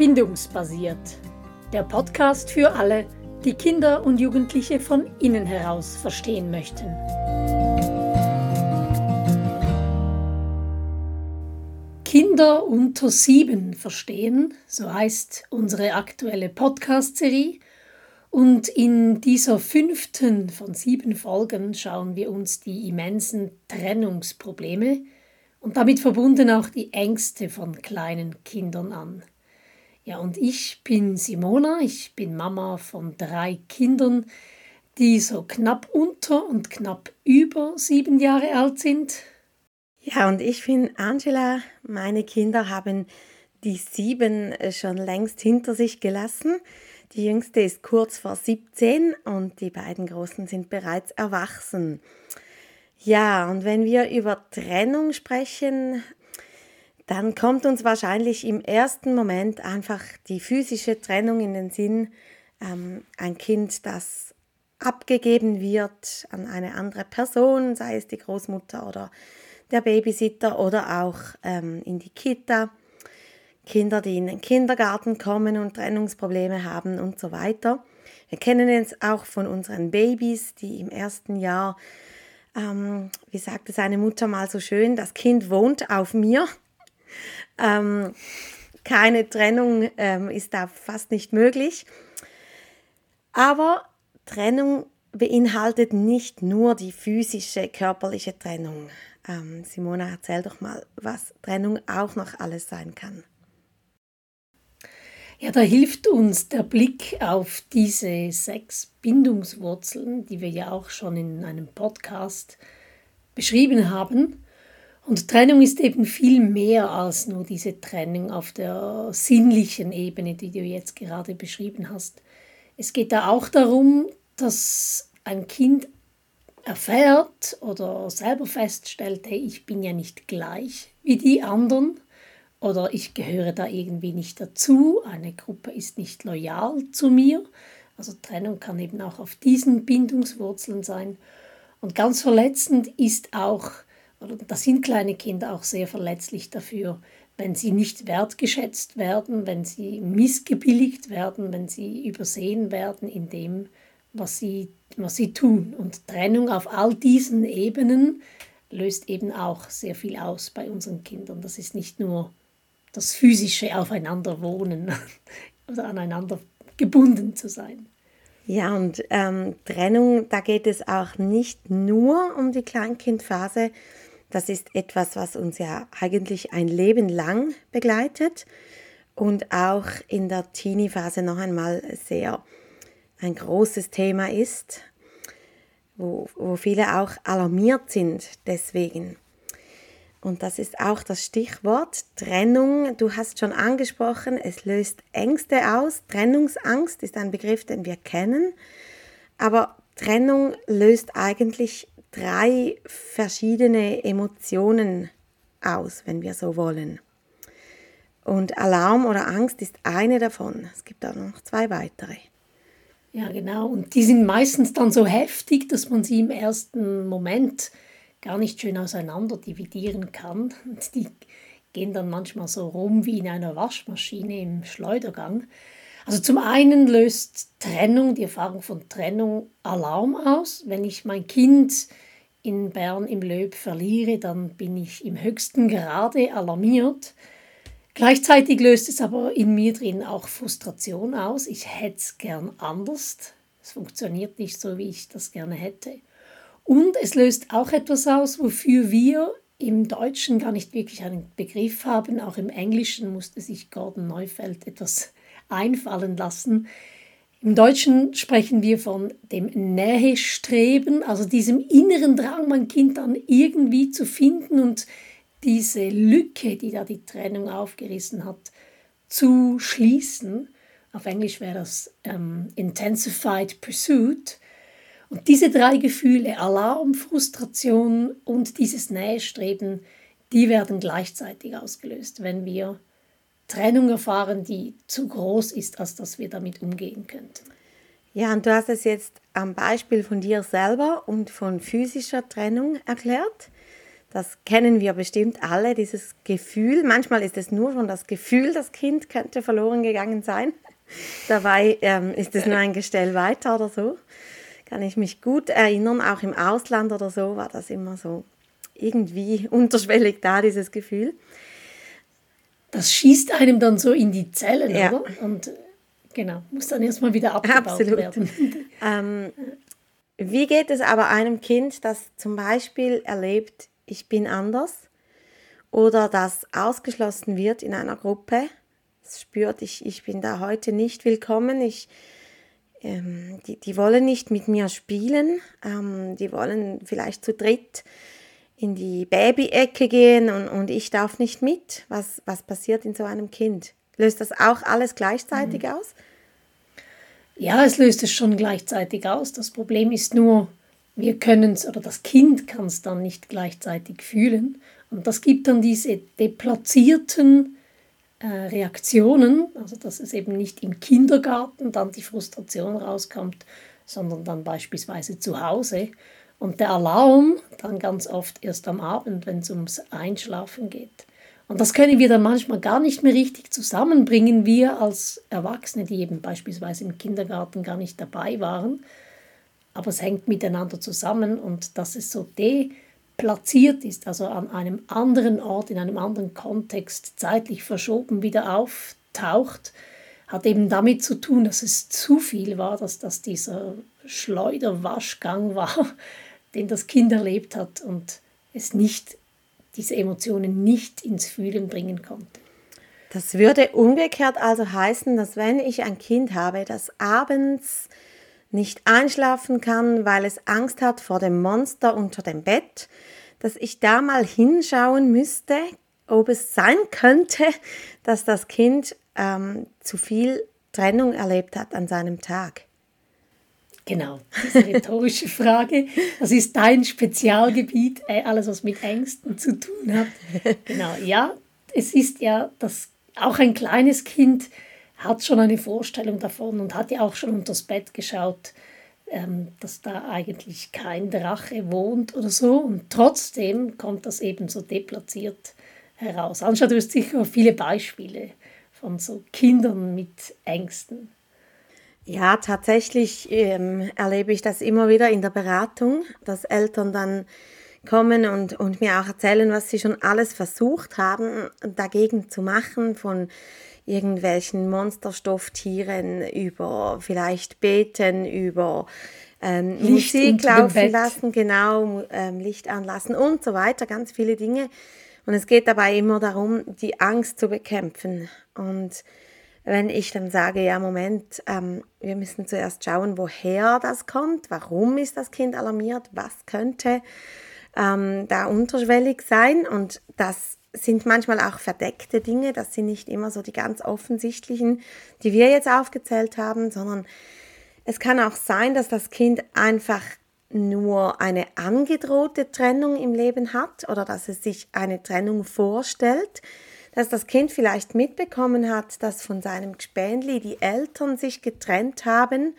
Bindungsbasiert. Der Podcast für alle, die Kinder und Jugendliche von innen heraus verstehen möchten. Kinder unter sieben verstehen, so heißt unsere aktuelle Podcast-Serie. Und in dieser fünften von sieben Folgen schauen wir uns die immensen Trennungsprobleme und damit verbunden auch die Ängste von kleinen Kindern an. Ja, und ich bin Simona, ich bin Mama von drei Kindern, die so knapp unter und knapp über sieben Jahre alt sind. Ja, und ich bin Angela. Meine Kinder haben die sieben schon längst hinter sich gelassen. Die jüngste ist kurz vor 17 und die beiden großen sind bereits erwachsen. Ja, und wenn wir über Trennung sprechen, dann kommt uns wahrscheinlich im ersten Moment einfach die physische Trennung in den Sinn. Ähm, ein Kind, das abgegeben wird an eine andere Person, sei es die Großmutter oder der Babysitter oder auch ähm, in die Kita. Kinder, die in den Kindergarten kommen und Trennungsprobleme haben und so weiter. Wir kennen es auch von unseren Babys, die im ersten Jahr, ähm, wie sagte seine Mutter mal so schön, das Kind wohnt auf mir. Ähm, keine Trennung ähm, ist da fast nicht möglich. Aber Trennung beinhaltet nicht nur die physische, körperliche Trennung. Ähm, Simona, erzähl doch mal, was Trennung auch noch alles sein kann. Ja, da hilft uns der Blick auf diese sechs Bindungswurzeln, die wir ja auch schon in einem Podcast beschrieben haben. Und Trennung ist eben viel mehr als nur diese Trennung auf der sinnlichen Ebene, die du jetzt gerade beschrieben hast. Es geht da auch darum, dass ein Kind erfährt oder selber feststellt, hey, ich bin ja nicht gleich wie die anderen oder ich gehöre da irgendwie nicht dazu, eine Gruppe ist nicht loyal zu mir. Also Trennung kann eben auch auf diesen Bindungswurzeln sein. Und ganz verletzend ist auch oder da sind kleine Kinder auch sehr verletzlich dafür, wenn sie nicht wertgeschätzt werden, wenn sie missgebilligt werden, wenn sie übersehen werden in dem, was sie, was sie tun. Und Trennung auf all diesen Ebenen löst eben auch sehr viel aus bei unseren Kindern. Das ist nicht nur das physische Aufeinanderwohnen oder aneinander gebunden zu sein. Ja, und ähm, Trennung, da geht es auch nicht nur um die Kleinkindphase, das ist etwas, was uns ja eigentlich ein Leben lang begleitet und auch in der Teenie-Phase noch einmal sehr ein großes Thema ist, wo, wo viele auch alarmiert sind deswegen. Und das ist auch das Stichwort Trennung. Du hast schon angesprochen, es löst Ängste aus. Trennungsangst ist ein Begriff, den wir kennen. Aber Trennung löst eigentlich drei verschiedene Emotionen aus, wenn wir so wollen. Und Alarm oder Angst ist eine davon. Es gibt auch noch zwei weitere. Ja, genau. Und die sind meistens dann so heftig, dass man sie im ersten Moment gar nicht schön auseinander dividieren kann. Und die gehen dann manchmal so rum wie in einer Waschmaschine im Schleudergang. Also zum einen löst Trennung, die Erfahrung von Trennung Alarm aus. Wenn ich mein Kind in Bern im Löb verliere, dann bin ich im höchsten Grade alarmiert. Gleichzeitig löst es aber in mir drin auch Frustration aus. Ich hätte es gern anders. Es funktioniert nicht so, wie ich das gerne hätte. Und es löst auch etwas aus, wofür wir im Deutschen gar nicht wirklich einen Begriff haben. Auch im Englischen musste sich Gordon Neufeld etwas einfallen lassen. Im Deutschen sprechen wir von dem Nähestreben, also diesem inneren Drang, mein Kind dann irgendwie zu finden und diese Lücke, die da die Trennung aufgerissen hat, zu schließen. Auf Englisch wäre das ähm, Intensified Pursuit. Und diese drei Gefühle, Alarm, Frustration und dieses Nähestreben, die werden gleichzeitig ausgelöst, wenn wir Trennung erfahren, die zu groß ist, als dass wir damit umgehen könnten. Ja, und du hast es jetzt am Beispiel von dir selber und von physischer Trennung erklärt. Das kennen wir bestimmt alle, dieses Gefühl. Manchmal ist es nur schon das Gefühl, das Kind könnte verloren gegangen sein. Dabei ähm, ist es nur ein Gestell weiter oder so. Kann ich mich gut erinnern, auch im Ausland oder so war das immer so irgendwie unterschwellig da, dieses Gefühl. Das schießt einem dann so in die Zellen, ja. oder? Und genau, muss dann erstmal wieder abgebaut Absolut. werden. ähm, wie geht es aber einem Kind, das zum Beispiel erlebt, ich bin anders oder das ausgeschlossen wird in einer Gruppe, das spürt, ich, ich bin da heute nicht willkommen, ich, ähm, die, die wollen nicht mit mir spielen, ähm, die wollen vielleicht zu dritt in die Baby-Ecke gehen und, und ich darf nicht mit. Was, was passiert in so einem Kind? Löst das auch alles gleichzeitig mhm. aus? Ja, es löst es schon gleichzeitig aus. Das Problem ist nur, wir können es oder das Kind kann es dann nicht gleichzeitig fühlen. Und das gibt dann diese deplatzierten äh, Reaktionen, also dass es eben nicht im Kindergarten dann die Frustration rauskommt, sondern dann beispielsweise zu Hause. Und der Alarm dann ganz oft erst am Abend, wenn es ums Einschlafen geht. Und das können wir dann manchmal gar nicht mehr richtig zusammenbringen, wir als Erwachsene, die eben beispielsweise im Kindergarten gar nicht dabei waren aber es hängt miteinander zusammen und dass es so deplatziert ist, also an einem anderen Ort, in einem anderen Kontext zeitlich verschoben wieder auftaucht, hat eben damit zu tun, dass es zu viel war, dass das dieser Schleuderwaschgang war, den das Kind erlebt hat und es nicht, diese Emotionen nicht ins Fühlen bringen konnte. Das würde umgekehrt also heißen, dass wenn ich ein Kind habe, das abends nicht einschlafen kann, weil es Angst hat vor dem Monster unter dem Bett, dass ich da mal hinschauen müsste, ob es sein könnte, dass das Kind ähm, zu viel Trennung erlebt hat an seinem Tag. Genau, diese rhetorische Frage. Das ist dein Spezialgebiet, äh, alles was mit Ängsten zu tun hat. Genau, ja, es ist ja, dass auch ein kleines Kind hat schon eine Vorstellung davon und hat ja auch schon unter das Bett geschaut, ähm, dass da eigentlich kein Drache wohnt oder so. Und trotzdem kommt das eben so deplatziert heraus. Anschaut du hast sicher viele Beispiele von so Kindern mit Ängsten. Ja, tatsächlich ähm, erlebe ich das immer wieder in der Beratung, dass Eltern dann kommen und, und mir auch erzählen, was sie schon alles versucht haben, dagegen zu machen, von irgendwelchen Monsterstofftieren, über vielleicht beten, über ähm, Musik laufen lassen, genau, ähm, Licht anlassen und so weiter, ganz viele Dinge. Und es geht dabei immer darum, die Angst zu bekämpfen. Und wenn ich dann sage, ja, Moment, ähm, wir müssen zuerst schauen, woher das kommt, warum ist das Kind alarmiert, was könnte ähm, da unterschwellig sein. Und das sind manchmal auch verdeckte Dinge, das sind nicht immer so die ganz offensichtlichen, die wir jetzt aufgezählt haben, sondern es kann auch sein, dass das Kind einfach nur eine angedrohte Trennung im Leben hat oder dass es sich eine Trennung vorstellt, dass das Kind vielleicht mitbekommen hat, dass von seinem Gespänli die Eltern sich getrennt haben.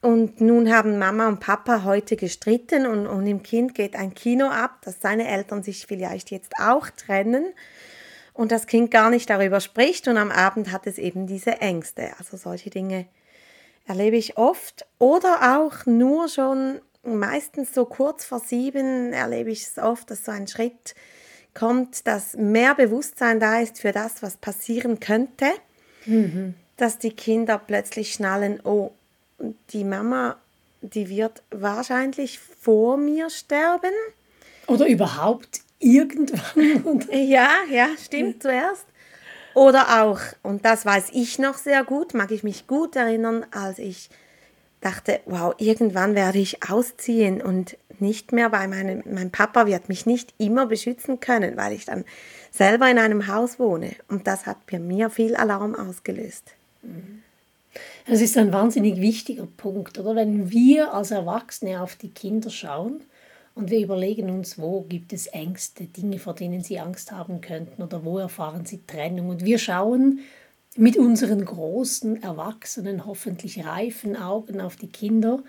Und nun haben Mama und Papa heute gestritten und, und im Kind geht ein Kino ab, dass seine Eltern sich vielleicht jetzt auch trennen und das Kind gar nicht darüber spricht. Und am Abend hat es eben diese Ängste. Also solche Dinge erlebe ich oft. Oder auch nur schon meistens so kurz vor sieben erlebe ich es oft, dass so ein Schritt kommt, dass mehr Bewusstsein da ist für das, was passieren könnte, mhm. dass die Kinder plötzlich schnallen, oh, die Mama, die wird wahrscheinlich vor mir sterben. Oder überhaupt irgendwann. ja, ja, stimmt zuerst. Oder auch, und das weiß ich noch sehr gut, mag ich mich gut erinnern, als ich dachte, wow, irgendwann werde ich ausziehen und nicht mehr bei meinem, mein Papa wird mich nicht immer beschützen können, weil ich dann selber in einem Haus wohne. Und das hat bei mir viel Alarm ausgelöst. Mhm. Es ist ein wahnsinnig wichtiger Punkt, oder? Wenn wir als Erwachsene auf die Kinder schauen und wir überlegen uns, wo gibt es Ängste, Dinge, vor denen sie Angst haben könnten oder wo erfahren sie Trennung und wir schauen mit unseren großen, erwachsenen, hoffentlich reifen Augen auf die Kinder,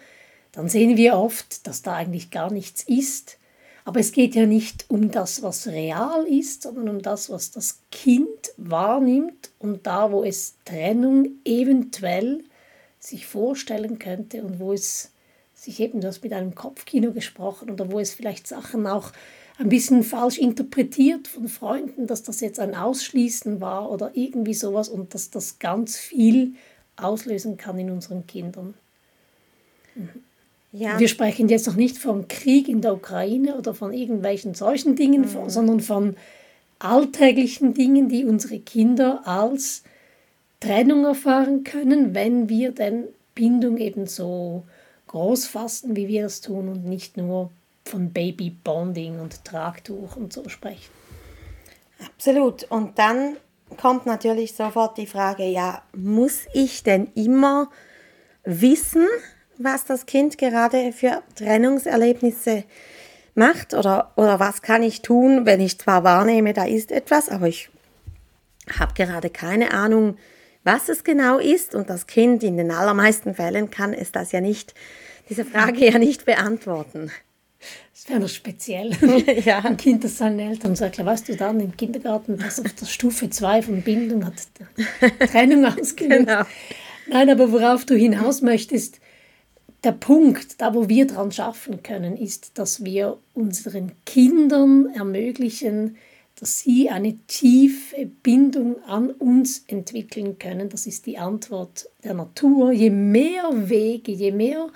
dann sehen wir oft, dass da eigentlich gar nichts ist. Aber es geht ja nicht um das, was real ist, sondern um das, was das Kind wahrnimmt und da, wo es Trennung eventuell sich vorstellen könnte und wo es sich eben, du hast mit einem Kopfkino gesprochen oder wo es vielleicht Sachen auch ein bisschen falsch interpretiert von Freunden, dass das jetzt ein Ausschließen war oder irgendwie sowas und dass das ganz viel auslösen kann in unseren Kindern. Ja. Wir sprechen jetzt noch nicht vom Krieg in der Ukraine oder von irgendwelchen solchen Dingen, mhm. sondern von alltäglichen Dingen, die unsere Kinder als Trennung erfahren können, wenn wir denn Bindung eben so groß fassen, wie wir es tun und nicht nur von Babybonding und Tragtuch und so sprechen. Absolut. Und dann kommt natürlich sofort die Frage, ja, muss ich denn immer wissen, was das Kind gerade für Trennungserlebnisse macht oder, oder was kann ich tun, wenn ich zwar wahrnehme, da ist etwas, aber ich habe gerade keine Ahnung, was es genau ist und das Kind in den allermeisten Fällen kann es das ja nicht, diese Frage ja nicht beantworten. Das wäre noch speziell. ja. Ein Kind, das seinen Eltern sagt, weißt du dann im Kindergarten, das auf der Stufe 2 von Bindung hat Trennung ausgelöst. Genau. Nein, aber worauf du hinaus möchtest, der Punkt, da wo wir dran schaffen können, ist, dass wir unseren Kindern ermöglichen, dass sie eine tiefe Bindung an uns entwickeln können. Das ist die Antwort der Natur. Je mehr Wege, je mehr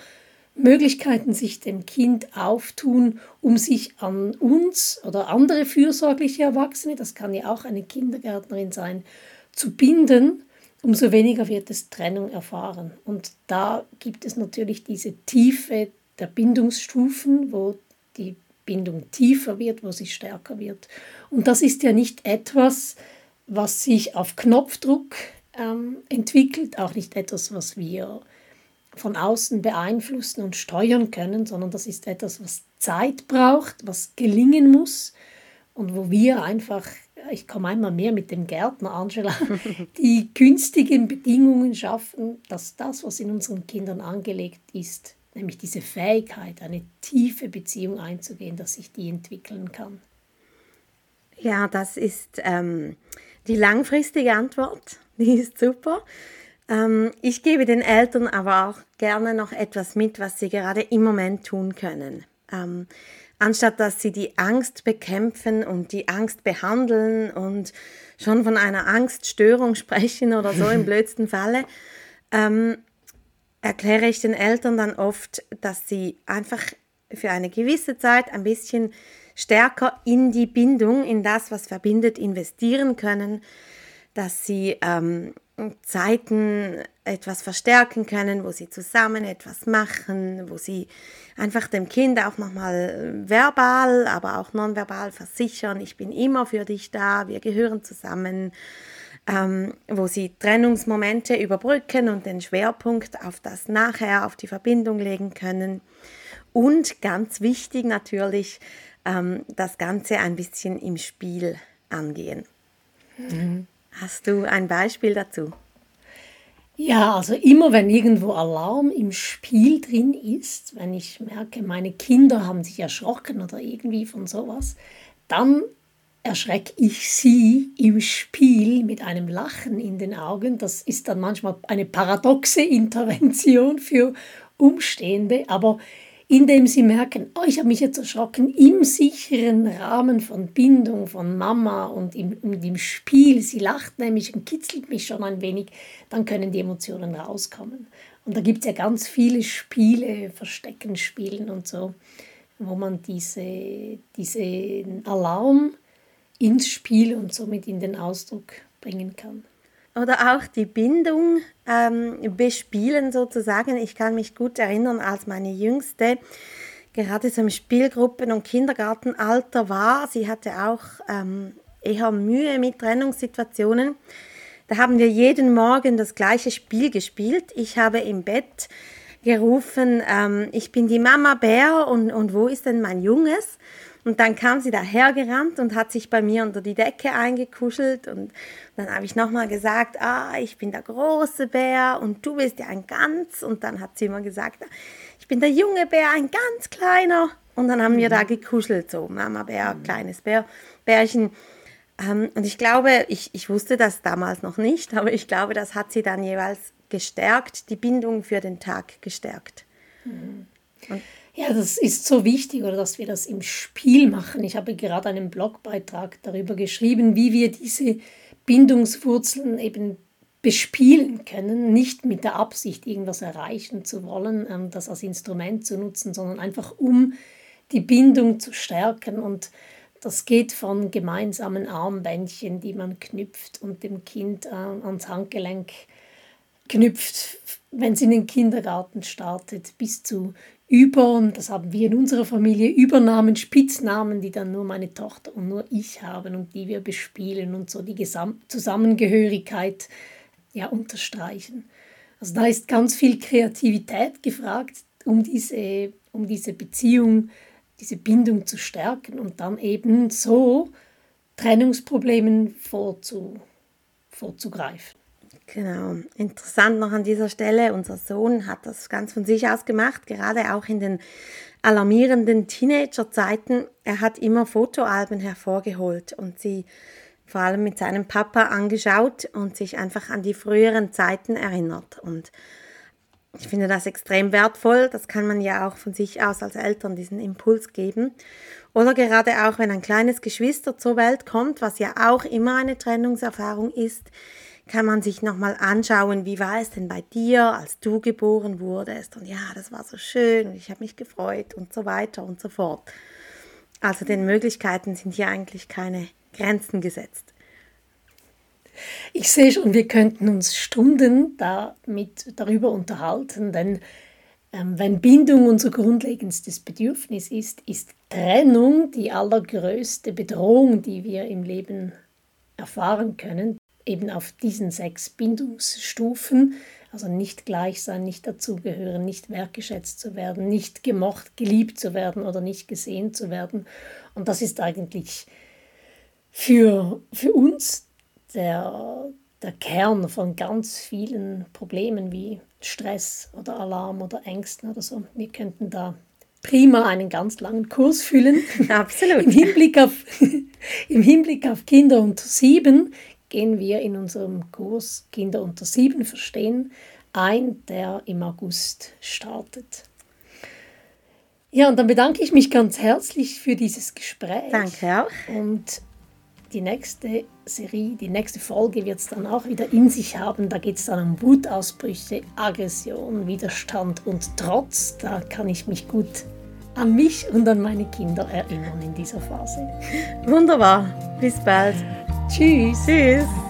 Möglichkeiten sich dem Kind auftun, um sich an uns oder andere fürsorgliche Erwachsene, das kann ja auch eine Kindergärtnerin sein, zu binden, umso weniger wird es Trennung erfahren. Und da gibt es natürlich diese Tiefe der Bindungsstufen, wo die Bindung tiefer wird, wo sie stärker wird. Und das ist ja nicht etwas, was sich auf Knopfdruck ähm, entwickelt, auch nicht etwas, was wir von außen beeinflussen und steuern können, sondern das ist etwas, was Zeit braucht, was gelingen muss und wo wir einfach ich komme einmal mehr mit dem Gärtner, Angela, die günstigen Bedingungen schaffen, dass das, was in unseren Kindern angelegt ist, nämlich diese Fähigkeit, eine tiefe Beziehung einzugehen, dass sich die entwickeln kann. Ja, das ist ähm, die langfristige Antwort. Die ist super. Ähm, ich gebe den Eltern aber auch gerne noch etwas mit, was sie gerade im Moment tun können. Ähm, anstatt dass sie die Angst bekämpfen und die Angst behandeln und schon von einer Angststörung sprechen oder so im blödsten Falle, ähm, erkläre ich den Eltern dann oft, dass sie einfach für eine gewisse Zeit ein bisschen stärker in die Bindung, in das, was verbindet, investieren können, dass sie ähm, Zeiten etwas verstärken können, wo sie zusammen etwas machen, wo sie einfach dem Kind auch nochmal verbal, aber auch nonverbal versichern, ich bin immer für dich da, wir gehören zusammen, ähm, wo sie Trennungsmomente überbrücken und den Schwerpunkt auf das nachher, auf die Verbindung legen können. Und ganz wichtig natürlich, ähm, das Ganze ein bisschen im Spiel angehen. Mhm. Hast du ein Beispiel dazu? Ja, also immer wenn irgendwo Alarm im Spiel drin ist, wenn ich merke, meine Kinder haben sich erschrocken oder irgendwie von sowas, dann erschrecke ich sie im Spiel mit einem Lachen in den Augen. Das ist dann manchmal eine paradoxe Intervention für Umstehende, aber indem sie merken, oh, ich habe mich jetzt erschrocken, im sicheren Rahmen von Bindung von Mama und im, und im Spiel, sie lacht nämlich und kitzelt mich schon ein wenig, dann können die Emotionen rauskommen. Und da gibt es ja ganz viele Spiele, Verstecken spielen und so, wo man diese, diesen Alarm ins Spiel und somit in den Ausdruck bringen kann oder auch die Bindung ähm, bespielen sozusagen. Ich kann mich gut erinnern, als meine Jüngste gerade so im Spielgruppen- und Kindergartenalter war. Sie hatte auch ähm, eher Mühe mit Trennungssituationen. Da haben wir jeden Morgen das gleiche Spiel gespielt. Ich habe im Bett gerufen, ähm, ich bin die Mama Bär und, und wo ist denn mein Junges? Und dann kam sie dahergerannt und hat sich bei mir unter die Decke eingekuschelt. Und dann habe ich nochmal gesagt, ah, ich bin der große Bär und du bist ja ein Gans. Und dann hat sie immer gesagt, ich bin der junge Bär, ein ganz kleiner. Und dann haben wir da gekuschelt, so Mama Bär, kleines Bär, Bärchen. Ähm, und ich glaube, ich, ich wusste das damals noch nicht, aber ich glaube, das hat sie dann jeweils gestärkt, die Bindung für den Tag gestärkt. Und ja, das ist so wichtig, oder dass wir das im Spiel machen. Ich habe gerade einen Blogbeitrag darüber geschrieben, wie wir diese Bindungswurzeln eben bespielen können, nicht mit der Absicht, irgendwas erreichen zu wollen, ähm, das als Instrument zu nutzen, sondern einfach um die Bindung zu stärken. Und das geht von gemeinsamen Armbändchen, die man knüpft und dem Kind äh, ans Handgelenk knüpft, wenn es in den Kindergarten startet, bis zu über, und das haben wir in unserer Familie, Übernahmen, Spitznamen, die dann nur meine Tochter und nur ich haben und die wir bespielen und so die Gesam Zusammengehörigkeit ja, unterstreichen. Also da ist ganz viel Kreativität gefragt, um diese, um diese Beziehung, diese Bindung zu stärken und dann eben so Trennungsproblemen vorzu, vorzugreifen. Genau. Interessant noch an dieser Stelle, unser Sohn hat das ganz von sich aus gemacht, gerade auch in den alarmierenden Teenagerzeiten. Er hat immer Fotoalben hervorgeholt und sie vor allem mit seinem Papa angeschaut und sich einfach an die früheren Zeiten erinnert. Und ich finde das extrem wertvoll. Das kann man ja auch von sich aus als Eltern diesen Impuls geben. Oder gerade auch, wenn ein kleines Geschwister zur Welt kommt, was ja auch immer eine Trennungserfahrung ist, kann man sich nochmal anschauen, wie war es denn bei dir, als du geboren wurdest. Und ja, das war so schön und ich habe mich gefreut und so weiter und so fort. Also den Möglichkeiten sind hier eigentlich keine Grenzen gesetzt. Ich sehe schon, wir könnten uns Stunden damit darüber unterhalten, denn ähm, wenn Bindung unser grundlegendstes Bedürfnis ist, ist Trennung die allergrößte Bedrohung, die wir im Leben erfahren können eben auf diesen sechs Bindungsstufen, also nicht gleich sein, nicht dazugehören, nicht wertgeschätzt zu werden, nicht gemocht, geliebt zu werden oder nicht gesehen zu werden. Und das ist eigentlich für, für uns der, der Kern von ganz vielen Problemen wie Stress oder Alarm oder Ängsten oder so. Wir könnten da prima einen ganz langen Kurs füllen. Absolut. Im Hinblick auf, im Hinblick auf Kinder unter sieben gehen wir in unserem Kurs Kinder unter sieben verstehen ein, der im August startet. Ja, und dann bedanke ich mich ganz herzlich für dieses Gespräch. Danke auch. Und die nächste Serie, die nächste Folge wird es dann auch wieder in sich haben. Da geht es dann um Wutausbrüche, Aggression, Widerstand und Trotz. Da kann ich mich gut an mich und an meine Kinder erinnern in dieser Phase. Wunderbar. Bis bald. Tschüss. Tschüss.